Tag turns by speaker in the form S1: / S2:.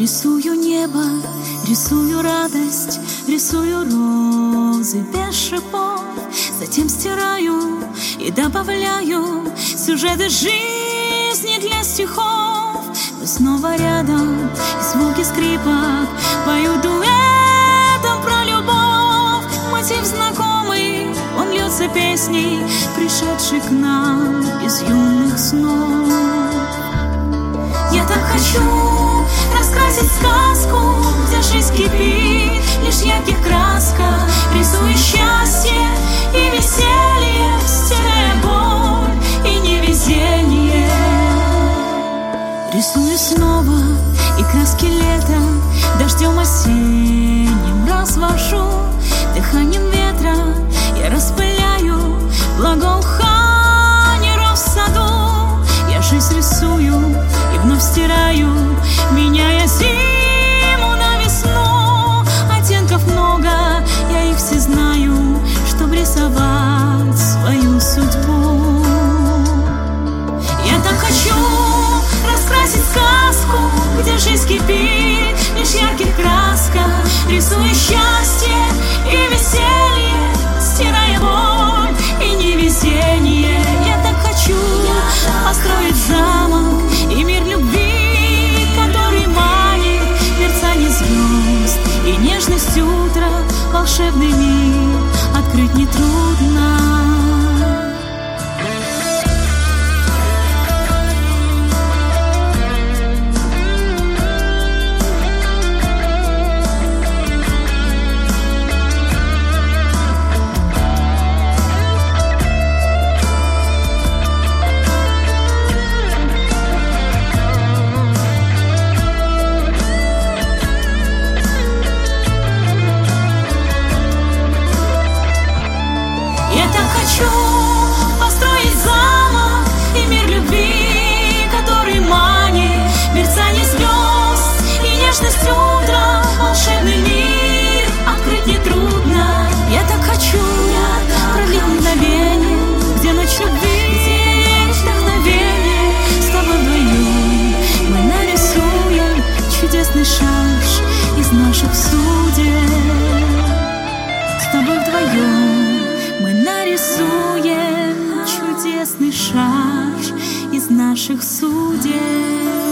S1: Рисую небо, рисую радость, рисую розы без шипов, затем стираю и добавляю сюжеты жизни для стихов. Мы снова рядом, и звуки скрипа поют дуэтом про любовь. Мотив знакомый, он льется песней, пришедший к нам из юных снов. Я так хочу Рисую снова и краски лета, дождем осенним кипит, лишь ярких краска, рисуя счастье и веселье, стирая боль и невезение. Я так хочу построить замок и мир любви, который манит мерцание звезд и нежность утра, волшебный мир открыть нетрудно. Чудесный шар из наших судеб.